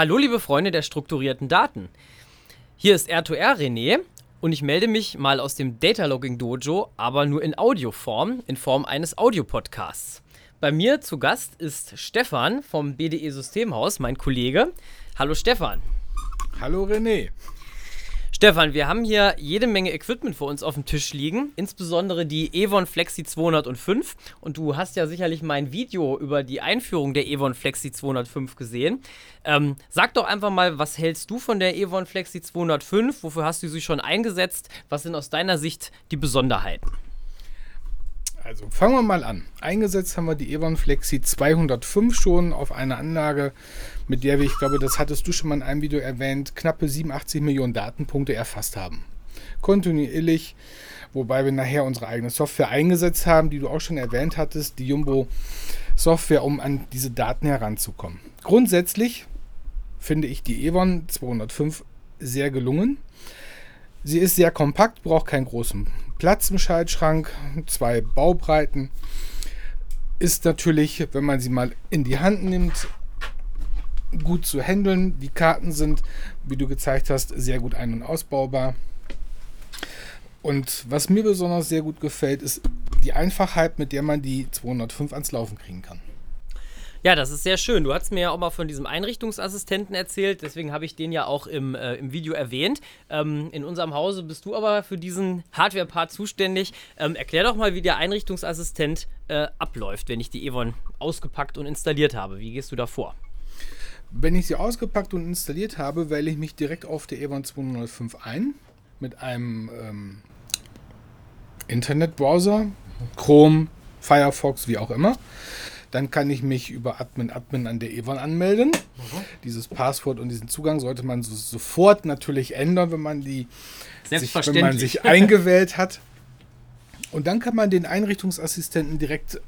Hallo liebe Freunde der strukturierten Daten. Hier ist R2R René und ich melde mich mal aus dem Data Logging Dojo, aber nur in Audioform, in Form eines Audiopodcasts. Bei mir zu Gast ist Stefan vom BDE Systemhaus, mein Kollege. Hallo Stefan. Hallo René. Stefan, wir haben hier jede Menge Equipment vor uns auf dem Tisch liegen, insbesondere die Evon Flexi 205. Und du hast ja sicherlich mein Video über die Einführung der Evon Flexi 205 gesehen. Ähm, sag doch einfach mal, was hältst du von der Evon Flexi 205? Wofür hast du sie schon eingesetzt? Was sind aus deiner Sicht die Besonderheiten? Also fangen wir mal an. Eingesetzt haben wir die Evon Flexi 205 schon auf einer Anlage, mit der wir, ich glaube, das hattest du schon mal in einem Video erwähnt, knappe 87 Millionen Datenpunkte erfasst haben. Kontinuierlich, wobei wir nachher unsere eigene Software eingesetzt haben, die du auch schon erwähnt hattest, die Jumbo Software, um an diese Daten heranzukommen. Grundsätzlich finde ich die Evon 205 sehr gelungen. Sie ist sehr kompakt, braucht keinen großen Platz im Schaltschrank, zwei Baubreiten. Ist natürlich, wenn man sie mal in die Hand nimmt, gut zu handeln. Die Karten sind, wie du gezeigt hast, sehr gut ein- und ausbaubar. Und was mir besonders sehr gut gefällt, ist die Einfachheit, mit der man die 205 ans Laufen kriegen kann. Ja, das ist sehr schön. Du hast mir ja auch mal von diesem Einrichtungsassistenten erzählt, deswegen habe ich den ja auch im, äh, im Video erwähnt. Ähm, in unserem Hause bist du aber für diesen Hardware-Part zuständig. Ähm, erklär doch mal, wie der Einrichtungsassistent äh, abläuft, wenn ich die Evon ausgepackt und installiert habe. Wie gehst du da vor? Wenn ich sie ausgepackt und installiert habe, wähle ich mich direkt auf der Evon 205 ein mit einem ähm, Internetbrowser, Chrome, Firefox, wie auch immer. Dann kann ich mich über Admin Admin an der Evon anmelden. Mhm. Dieses Passwort und diesen Zugang sollte man so, sofort natürlich ändern, wenn man die sich, wenn man sich eingewählt hat. Und dann kann man den Einrichtungsassistenten direkt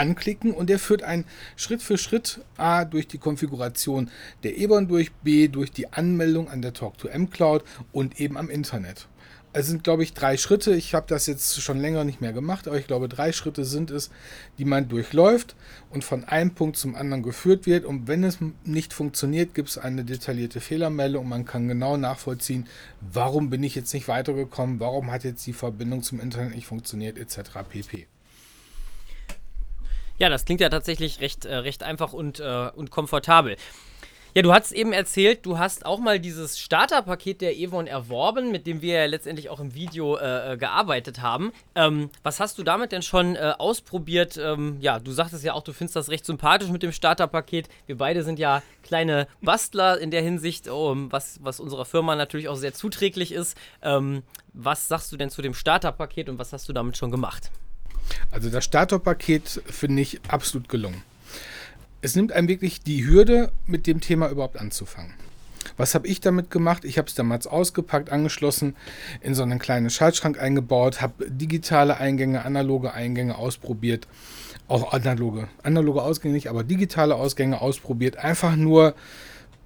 anklicken und der führt einen Schritt für Schritt A durch die Konfiguration der Evon durch, B durch die Anmeldung an der Talk2M Cloud und eben am Internet es sind, glaube ich, drei Schritte. Ich habe das jetzt schon länger nicht mehr gemacht, aber ich glaube, drei Schritte sind es, die man durchläuft und von einem Punkt zum anderen geführt wird. Und wenn es nicht funktioniert, gibt es eine detaillierte Fehlermeldung man kann genau nachvollziehen, warum bin ich jetzt nicht weitergekommen, warum hat jetzt die Verbindung zum Internet nicht funktioniert, etc. pp. Ja, das klingt ja tatsächlich recht, äh, recht einfach und, äh, und komfortabel. Ja, du hast eben erzählt, du hast auch mal dieses Starterpaket der Evon erworben, mit dem wir ja letztendlich auch im Video äh, äh, gearbeitet haben. Ähm, was hast du damit denn schon äh, ausprobiert? Ähm, ja, du sagtest ja auch, du findest das recht sympathisch mit dem Starterpaket. Wir beide sind ja kleine Bastler in der Hinsicht, um, was, was unserer Firma natürlich auch sehr zuträglich ist. Ähm, was sagst du denn zu dem Starterpaket und was hast du damit schon gemacht? Also das Starterpaket finde ich absolut gelungen es nimmt einem wirklich die Hürde, mit dem Thema überhaupt anzufangen. Was habe ich damit gemacht? Ich habe es damals ausgepackt, angeschlossen, in so einen kleinen Schaltschrank eingebaut, habe digitale Eingänge, analoge Eingänge ausprobiert, auch analoge, analoge Ausgänge nicht, aber digitale Ausgänge ausprobiert. Einfach nur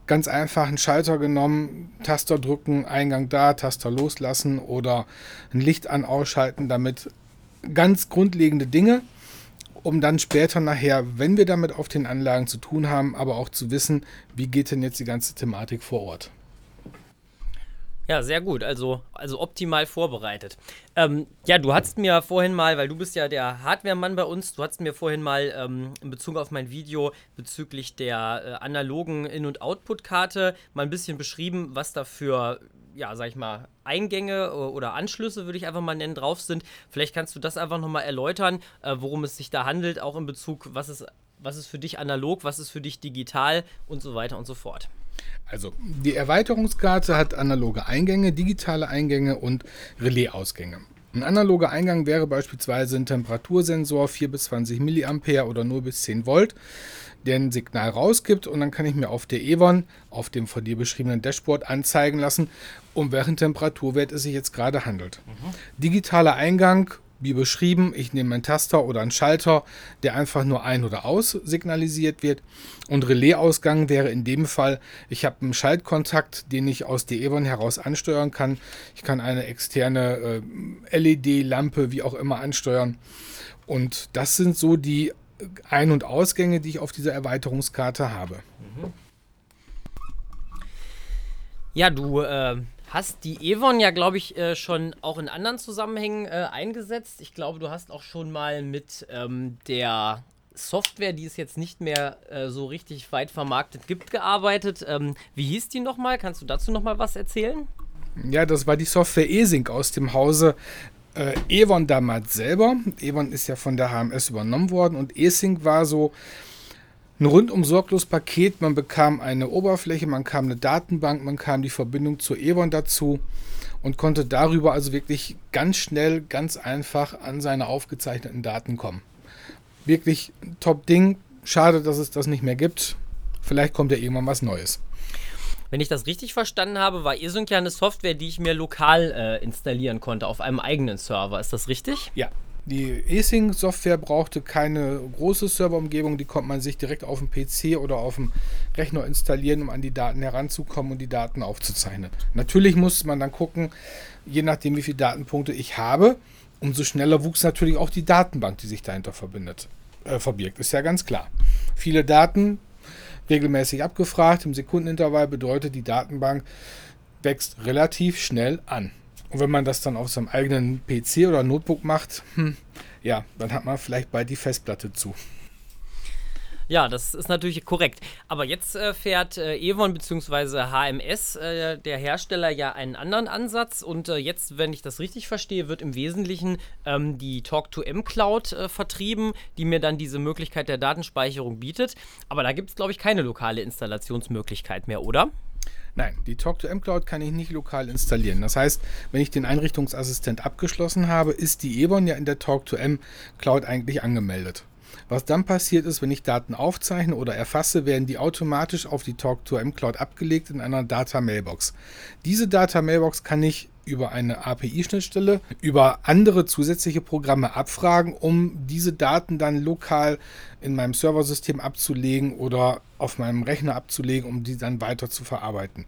ganz einfach einen Schalter genommen, Taster drücken, Eingang da, Taster loslassen oder ein Licht an, ausschalten, damit ganz grundlegende Dinge um dann später nachher, wenn wir damit auf den Anlagen zu tun haben, aber auch zu wissen, wie geht denn jetzt die ganze Thematik vor Ort. Ja, sehr gut. Also, also optimal vorbereitet. Ähm, ja, du hast mir vorhin mal, weil du bist ja der Hardware-Mann bei uns, du hast mir vorhin mal ähm, in Bezug auf mein Video bezüglich der äh, analogen In- und Output-Karte mal ein bisschen beschrieben, was da für ja, sag ich mal, Eingänge oder Anschlüsse, würde ich einfach mal nennen, drauf sind. Vielleicht kannst du das einfach nochmal erläutern, äh, worum es sich da handelt, auch in Bezug, was ist, was ist für dich analog, was ist für dich digital und so weiter und so fort. Also, die Erweiterungskarte hat analoge Eingänge, digitale Eingänge und Relaisausgänge. Ein analoger Eingang wäre beispielsweise ein Temperatursensor 4 bis 20 mA oder 0 bis 10 Volt der ein Signal rausgibt und dann kann ich mir auf der Evon, auf dem von dir beschriebenen Dashboard anzeigen lassen, um welchen Temperaturwert es sich jetzt gerade handelt. Mhm. Digitaler Eingang, wie beschrieben, ich nehme einen Taster oder einen Schalter, der einfach nur ein- oder aus signalisiert wird. Und Relaisausgang wäre in dem Fall, ich habe einen Schaltkontakt, den ich aus der Evon heraus ansteuern kann. Ich kann eine externe äh, LED-Lampe, wie auch immer, ansteuern. Und das sind so die ein- und Ausgänge, die ich auf dieser Erweiterungskarte habe. Ja, du äh, hast die Evon ja, glaube ich, äh, schon auch in anderen Zusammenhängen äh, eingesetzt. Ich glaube, du hast auch schon mal mit ähm, der Software, die es jetzt nicht mehr äh, so richtig weit vermarktet gibt, gearbeitet. Ähm, wie hieß die nochmal? Kannst du dazu nochmal was erzählen? Ja, das war die Software eSync aus dem Hause äh, Evon damals selber. Evon ist ja von der HMS übernommen worden und eSync war so ein rundum sorglos Paket. Man bekam eine Oberfläche, man kam eine Datenbank, man kam die Verbindung zur Evon dazu und konnte darüber also wirklich ganz schnell, ganz einfach an seine aufgezeichneten Daten kommen. Wirklich top Ding. Schade, dass es das nicht mehr gibt. Vielleicht kommt ja irgendwann was Neues. Wenn ich das richtig verstanden habe, war ESync ja eine Software, die ich mir lokal äh, installieren konnte auf einem eigenen Server. Ist das richtig? Ja. Die eSync-Software brauchte keine große Serverumgebung, die konnte man sich direkt auf dem PC oder auf dem Rechner installieren, um an die Daten heranzukommen und die Daten aufzuzeichnen. Natürlich musste man dann gucken, je nachdem, wie viele Datenpunkte ich habe, umso schneller wuchs natürlich auch die Datenbank, die sich dahinter verbindet, äh, verbirgt. Ist ja ganz klar. Viele Daten regelmäßig abgefragt im Sekundenintervall bedeutet, die Datenbank wächst relativ schnell an. Und wenn man das dann auf seinem eigenen PC oder Notebook macht, hm, ja, dann hat man vielleicht bald die Festplatte zu. Ja, das ist natürlich korrekt. Aber jetzt äh, fährt äh, Evon bzw. HMS, äh, der Hersteller, ja einen anderen Ansatz. Und äh, jetzt, wenn ich das richtig verstehe, wird im Wesentlichen ähm, die Talk-to-M-Cloud äh, vertrieben, die mir dann diese Möglichkeit der Datenspeicherung bietet. Aber da gibt es, glaube ich, keine lokale Installationsmöglichkeit mehr, oder? Nein, die Talk-to-M-Cloud kann ich nicht lokal installieren. Das heißt, wenn ich den Einrichtungsassistent abgeschlossen habe, ist die Ebon ja in der Talk-to-M-Cloud eigentlich angemeldet. Was dann passiert ist, wenn ich Daten aufzeichne oder erfasse, werden die automatisch auf die Talk-to-M-Cloud abgelegt in einer Data-Mailbox. Diese Data-Mailbox kann ich über eine API-Schnittstelle, über andere zusätzliche Programme abfragen, um diese Daten dann lokal in meinem Serversystem abzulegen oder auf meinem Rechner abzulegen, um die dann weiter zu verarbeiten.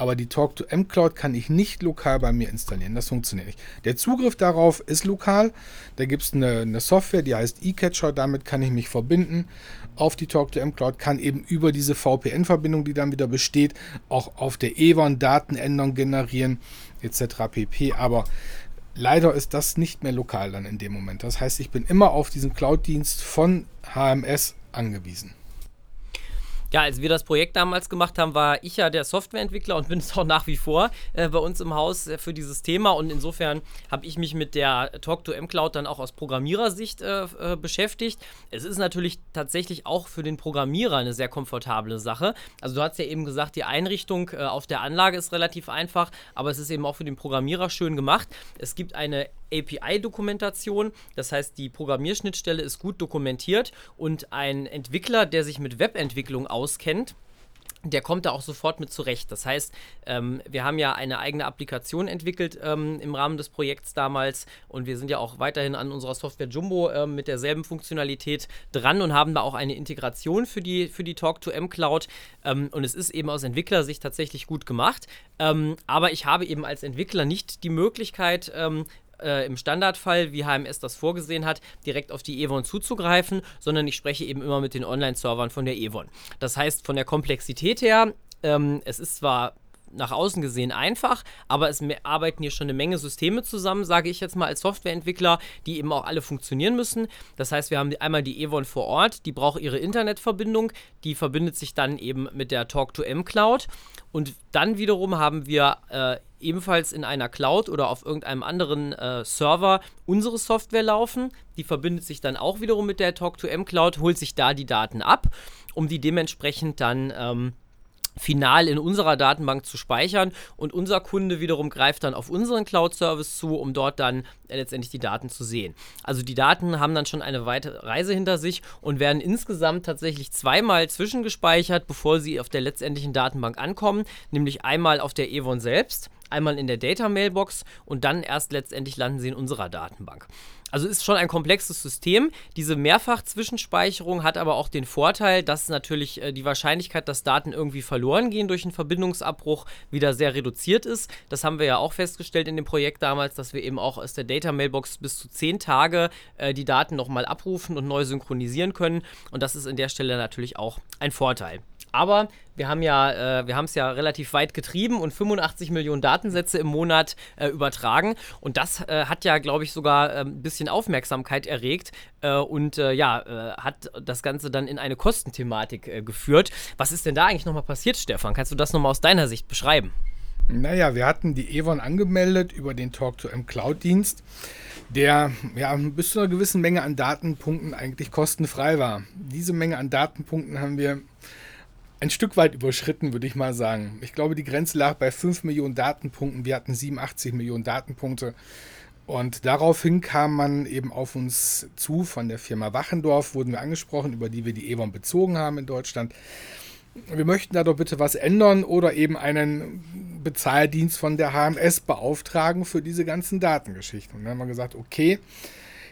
Aber die Talk-to-M-Cloud kann ich nicht lokal bei mir installieren. Das funktioniert nicht. Der Zugriff darauf ist lokal. Da gibt es eine, eine, Software, die heißt eCatcher. Damit kann ich mich verbinden auf die Talk-to-M-Cloud. Kann eben über diese VPN-Verbindung, die dann wieder besteht, auch auf der EWAN Daten ändern, generieren etc. pp. Aber leider ist das nicht mehr lokal dann in dem Moment. Das heißt, ich bin immer auf diesen Cloud-Dienst von HMS angewiesen. Ja, als wir das Projekt damals gemacht haben, war ich ja der Softwareentwickler und bin es auch nach wie vor äh, bei uns im Haus äh, für dieses Thema. Und insofern habe ich mich mit der Talk-to-M-Cloud dann auch aus Programmierersicht äh, äh, beschäftigt. Es ist natürlich tatsächlich auch für den Programmierer eine sehr komfortable Sache. Also du hast ja eben gesagt, die Einrichtung äh, auf der Anlage ist relativ einfach, aber es ist eben auch für den Programmierer schön gemacht. Es gibt eine API-Dokumentation. Das heißt, die Programmierschnittstelle ist gut dokumentiert und ein Entwickler, der sich mit Webentwicklung auskennt, der kommt da auch sofort mit zurecht. Das heißt, ähm, wir haben ja eine eigene Applikation entwickelt ähm, im Rahmen des Projekts damals und wir sind ja auch weiterhin an unserer Software Jumbo ähm, mit derselben Funktionalität dran und haben da auch eine Integration für die, für die Talk-to-M Cloud. Ähm, und es ist eben aus Entwicklersicht tatsächlich gut gemacht. Ähm, aber ich habe eben als Entwickler nicht die Möglichkeit, ähm, äh, im Standardfall, wie HMS das vorgesehen hat, direkt auf die Evon zuzugreifen, sondern ich spreche eben immer mit den Online-Servern von der Evon. Das heißt, von der Komplexität her, ähm, es ist zwar nach außen gesehen einfach, aber es arbeiten hier schon eine Menge Systeme zusammen, sage ich jetzt mal als Softwareentwickler, die eben auch alle funktionieren müssen. Das heißt, wir haben einmal die Evon vor Ort, die braucht ihre Internetverbindung, die verbindet sich dann eben mit der Talk-to-M Cloud und dann wiederum haben wir äh, ebenfalls in einer Cloud oder auf irgendeinem anderen äh, Server unsere Software laufen. Die verbindet sich dann auch wiederum mit der Talk2M Cloud, holt sich da die Daten ab, um die dementsprechend dann ähm, final in unserer Datenbank zu speichern und unser Kunde wiederum greift dann auf unseren Cloud-Service zu, um dort dann äh, letztendlich die Daten zu sehen. Also die Daten haben dann schon eine weite Reise hinter sich und werden insgesamt tatsächlich zweimal zwischengespeichert, bevor sie auf der letztendlichen Datenbank ankommen, nämlich einmal auf der Evon selbst einmal in der Data Mailbox und dann erst letztendlich landen sie in unserer Datenbank. Also ist schon ein komplexes System. Diese Mehrfach-Zwischenspeicherung hat aber auch den Vorteil, dass natürlich äh, die Wahrscheinlichkeit, dass Daten irgendwie verloren gehen durch einen Verbindungsabbruch, wieder sehr reduziert ist. Das haben wir ja auch festgestellt in dem Projekt damals, dass wir eben auch aus der Data Mailbox bis zu zehn Tage äh, die Daten nochmal abrufen und neu synchronisieren können. Und das ist in der Stelle natürlich auch ein Vorteil. Aber wir haben ja, äh, es ja relativ weit getrieben und 85 Millionen Datensätze im Monat äh, übertragen. Und das äh, hat ja, glaube ich, sogar äh, ein bisschen Aufmerksamkeit erregt äh, und äh, ja, hat das Ganze dann in eine Kostenthematik geführt. Was ist denn da eigentlich nochmal passiert, Stefan? Kannst du das nochmal aus deiner Sicht beschreiben? Naja, wir hatten die Evon angemeldet über den Talk-to-M Cloud-Dienst, der ja bis zu einer gewissen Menge an Datenpunkten eigentlich kostenfrei war. Diese Menge an Datenpunkten haben wir ein Stück weit überschritten, würde ich mal sagen. Ich glaube, die Grenze lag bei 5 Millionen Datenpunkten. Wir hatten 87 Millionen Datenpunkte. Und daraufhin kam man eben auf uns zu von der Firma Wachendorf, wurden wir angesprochen, über die wir die Evon bezogen haben in Deutschland. Wir möchten da doch bitte was ändern oder eben einen Bezahldienst von der HMS beauftragen für diese ganzen Datengeschichten. Und dann haben wir gesagt, okay,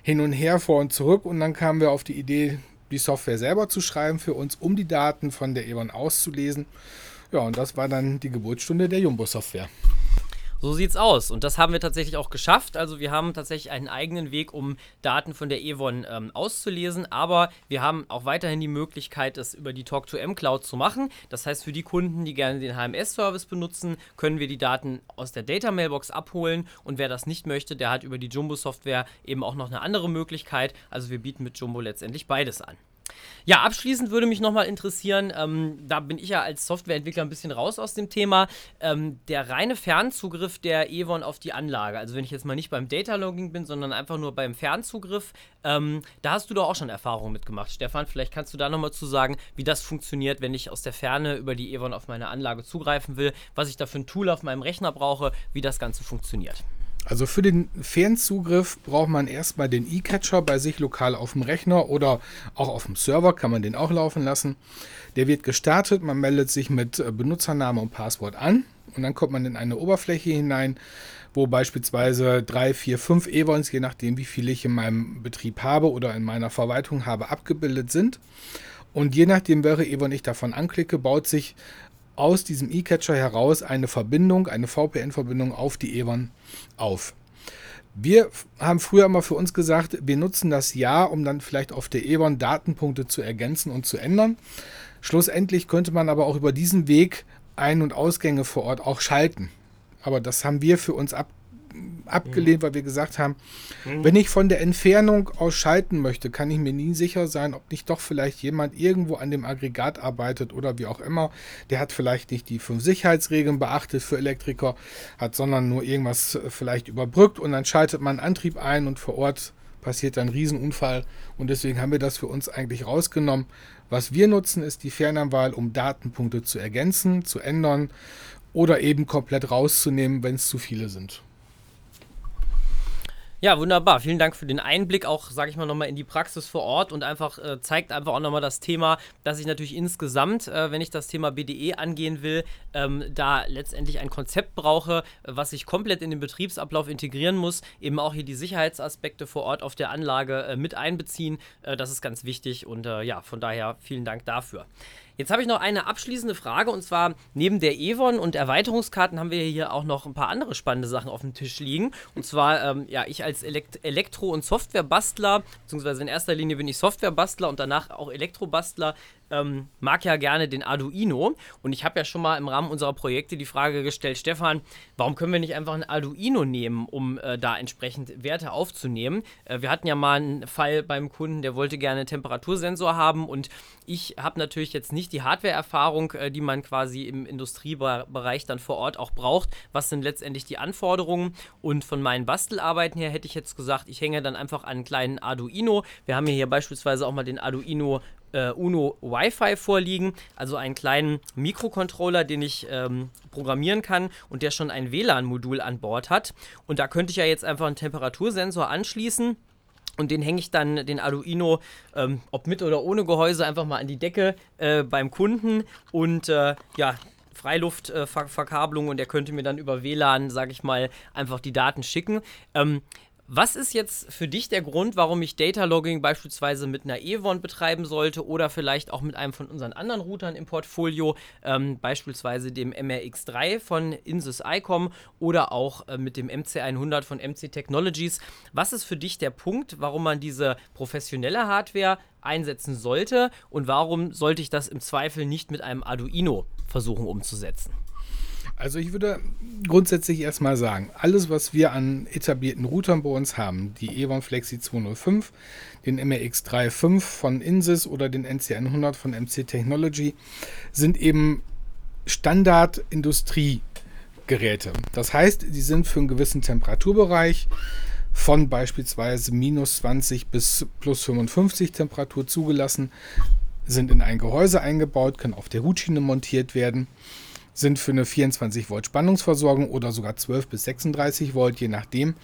hin und her, vor und zurück. Und dann kamen wir auf die Idee, die Software selber zu schreiben für uns, um die Daten von der Evon auszulesen. Ja, und das war dann die Geburtsstunde der Jumbo-Software. So sieht's aus. Und das haben wir tatsächlich auch geschafft. Also wir haben tatsächlich einen eigenen Weg, um Daten von der Evon ähm, auszulesen. Aber wir haben auch weiterhin die Möglichkeit, es über die Talk2M Cloud zu machen. Das heißt, für die Kunden, die gerne den HMS-Service benutzen, können wir die Daten aus der Data Mailbox abholen. Und wer das nicht möchte, der hat über die Jumbo-Software eben auch noch eine andere Möglichkeit. Also wir bieten mit Jumbo letztendlich beides an. Ja, abschließend würde mich nochmal interessieren, ähm, da bin ich ja als Softwareentwickler ein bisschen raus aus dem Thema, ähm, der reine Fernzugriff der Evon auf die Anlage. Also wenn ich jetzt mal nicht beim Data Logging bin, sondern einfach nur beim Fernzugriff, ähm, da hast du doch auch schon Erfahrungen mitgemacht. Stefan, vielleicht kannst du da nochmal zu sagen, wie das funktioniert, wenn ich aus der Ferne über die Evon auf meine Anlage zugreifen will, was ich da für ein Tool auf meinem Rechner brauche, wie das Ganze funktioniert. Also für den Fernzugriff braucht man erstmal den E-Catcher bei sich lokal auf dem Rechner oder auch auf dem Server kann man den auch laufen lassen. Der wird gestartet, man meldet sich mit äh, Benutzername und Passwort an und dann kommt man in eine Oberfläche hinein, wo beispielsweise drei, vier, fünf Evons, je nachdem wie viele ich in meinem Betrieb habe oder in meiner Verwaltung habe, abgebildet sind. Und je nachdem, welche Evon ich davon anklicke, baut sich aus diesem E-Catcher heraus eine Verbindung, eine VPN-Verbindung auf die Evon auf. Wir haben früher immer für uns gesagt, wir nutzen das Ja, um dann vielleicht auf der Evon Datenpunkte zu ergänzen und zu ändern. Schlussendlich könnte man aber auch über diesen Weg Ein- und Ausgänge vor Ort auch schalten. Aber das haben wir für uns ab, abgelehnt, weil wir gesagt haben, mhm. wenn ich von der Entfernung aus schalten möchte, kann ich mir nie sicher sein, ob nicht doch vielleicht jemand irgendwo an dem Aggregat arbeitet oder wie auch immer. Der hat vielleicht nicht die fünf Sicherheitsregeln beachtet für Elektriker, hat sondern nur irgendwas äh, vielleicht überbrückt und dann schaltet man Antrieb ein und vor Ort passiert ein Riesenunfall und deswegen haben wir das für uns eigentlich rausgenommen. Was wir nutzen, ist die Fernanwahl, um Datenpunkte zu ergänzen, zu ändern oder eben komplett rauszunehmen, wenn es zu viele sind. Ja, wunderbar. Vielen Dank für den Einblick auch, sage ich mal, nochmal in die Praxis vor Ort und einfach äh, zeigt einfach auch nochmal das Thema, dass ich natürlich insgesamt, äh, wenn ich das Thema BDE angehen will, ähm, da letztendlich ein Konzept brauche, was ich komplett in den Betriebsablauf integrieren muss, eben auch hier die Sicherheitsaspekte vor Ort auf der Anlage äh, mit einbeziehen. Äh, das ist ganz wichtig und äh, ja, von daher vielen Dank dafür. Jetzt habe ich noch eine abschließende Frage und zwar neben der Evon und Erweiterungskarten haben wir hier auch noch ein paar andere spannende Sachen auf dem Tisch liegen. Und zwar, ähm, ja, ich als Elekt Elektro- und Softwarebastler, beziehungsweise in erster Linie bin ich Softwarebastler und danach auch Elektrobastler, ähm, mag ja gerne den Arduino. Und ich habe ja schon mal im Rahmen unserer Projekte die Frage gestellt, Stefan, warum können wir nicht einfach ein Arduino nehmen, um äh, da entsprechend Werte aufzunehmen? Äh, wir hatten ja mal einen Fall beim Kunden, der wollte gerne einen Temperatursensor haben und ich habe natürlich jetzt nicht die Hardware-Erfahrung, äh, die man quasi im Industriebereich dann vor Ort auch braucht. Was sind letztendlich die Anforderungen? Und von meinen Bastelarbeiten her hätte ich jetzt gesagt, ich hänge dann einfach an einen kleinen Arduino. Wir haben hier beispielsweise auch mal den Arduino äh, Uno Wi-Fi vorliegen, also einen kleinen Mikrocontroller, den ich ähm, programmieren kann und der schon ein WLAN-Modul an Bord hat. Und da könnte ich ja jetzt einfach einen Temperatursensor anschließen. Und den hänge ich dann, den Arduino, ähm, ob mit oder ohne Gehäuse, einfach mal an die Decke äh, beim Kunden. Und äh, ja, Freiluftverkabelung äh, und er könnte mir dann über WLAN, sage ich mal, einfach die Daten schicken. Ähm, was ist jetzt für dich der Grund, warum ich Data Logging beispielsweise mit einer Evon betreiben sollte oder vielleicht auch mit einem von unseren anderen Routern im Portfolio, ähm, beispielsweise dem MRX3 von Insys ICOM oder auch äh, mit dem MC100 von MC Technologies? Was ist für dich der Punkt, warum man diese professionelle Hardware einsetzen sollte und warum sollte ich das im Zweifel nicht mit einem Arduino versuchen umzusetzen? Also ich würde grundsätzlich erstmal sagen, alles, was wir an etablierten Routern bei uns haben, die Evon Flexi 205, den MRX35 von Insys oder den NC100 von MC Technology, sind eben Standard-Industriegeräte. Das heißt, sie sind für einen gewissen Temperaturbereich von beispielsweise minus 20 bis plus 55 Temperatur zugelassen, sind in ein Gehäuse eingebaut, können auf der Hutschiene montiert werden sind für eine 24 Volt Spannungsversorgung oder sogar 12 bis 36 Volt, je nachdem,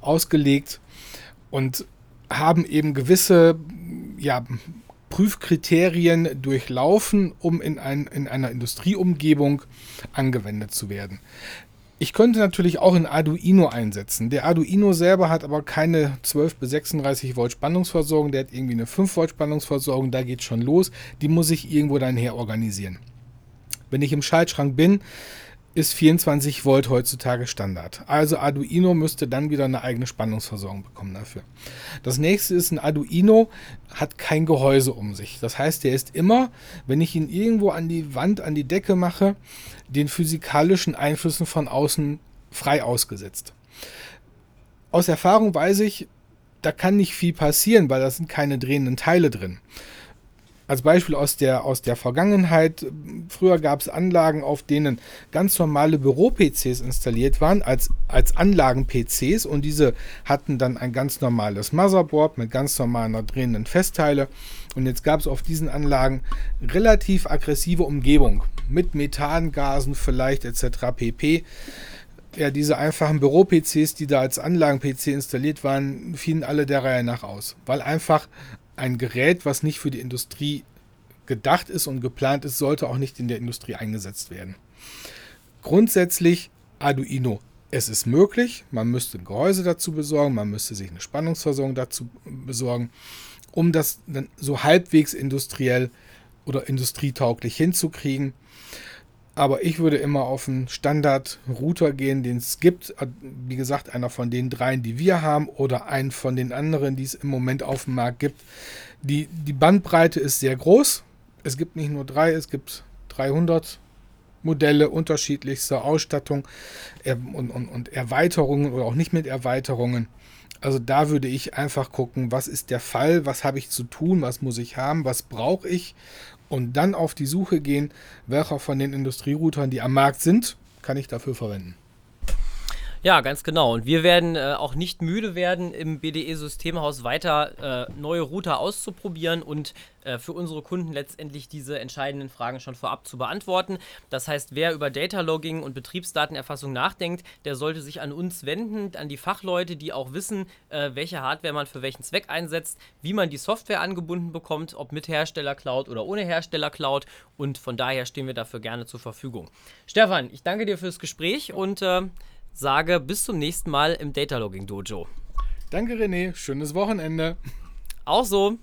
ausgelegt und haben eben gewisse ja, Prüfkriterien durchlaufen, um in, ein, in einer Industrieumgebung angewendet zu werden. Ich könnte natürlich auch ein Arduino einsetzen. Der Arduino selber hat aber keine 12 bis 36 Volt Spannungsversorgung, der hat irgendwie eine 5 Volt Spannungsversorgung, da geht schon los. Die muss ich irgendwo dann her organisieren. Wenn ich im Schaltschrank bin, ist 24 Volt heutzutage Standard. Also Arduino müsste dann wieder eine eigene Spannungsversorgung bekommen dafür. Das nächste ist ein Arduino hat kein Gehäuse um sich. Das heißt, der ist immer, wenn ich ihn irgendwo an die Wand, an die Decke mache, den physikalischen Einflüssen von außen frei ausgesetzt. Aus Erfahrung weiß ich, da kann nicht viel passieren, weil da sind keine drehenden Teile drin als Beispiel aus der, aus der Vergangenheit, früher gab es Anlagen, auf denen ganz normale Büro-PCs installiert waren, als, als Anlagen-PCs und diese hatten dann ein ganz normales Motherboard mit ganz normalen drehenden Festteile. Und jetzt gab es auf diesen Anlagen relativ aggressive Umgebung mit Methangasen vielleicht etc. pp. Ja, diese einfachen Büro-PCs, die da als Anlagen-PC installiert waren, fielen alle der Reihe nach aus, weil einfach ein Gerät, was nicht für die Industrie gedacht ist und geplant ist, sollte auch nicht in der Industrie eingesetzt werden. Grundsätzlich Arduino. Es ist möglich, man müsste ein Gehäuse dazu besorgen, man müsste sich eine Spannungsversorgung dazu besorgen, um das dann so halbwegs industriell oder industrietauglich hinzukriegen. Aber ich würde immer auf einen Standard-Router gehen, den es gibt. Wie gesagt, einer von den dreien, die wir haben, oder einen von den anderen, die es im Moment auf dem Markt gibt. Die, die Bandbreite ist sehr groß. Es gibt nicht nur drei, es gibt 300 Modelle unterschiedlichster Ausstattung und, und, und Erweiterungen oder auch nicht mit Erweiterungen. Also da würde ich einfach gucken, was ist der Fall, was habe ich zu tun, was muss ich haben, was brauche ich und dann auf die Suche gehen, welcher von den Industrieroutern, die am Markt sind, kann ich dafür verwenden. Ja, ganz genau. Und wir werden äh, auch nicht müde werden, im BDE-Systemhaus weiter äh, neue Router auszuprobieren und äh, für unsere Kunden letztendlich diese entscheidenden Fragen schon vorab zu beantworten. Das heißt, wer über Data Logging und Betriebsdatenerfassung nachdenkt, der sollte sich an uns wenden, an die Fachleute, die auch wissen, äh, welche Hardware man für welchen Zweck einsetzt, wie man die Software angebunden bekommt, ob mit Hersteller-Cloud oder ohne Hersteller-Cloud. Und von daher stehen wir dafür gerne zur Verfügung. Stefan, ich danke dir fürs Gespräch und äh, sage bis zum nächsten Mal im Data Logging Dojo. Danke, René. Schönes Wochenende. Auch so.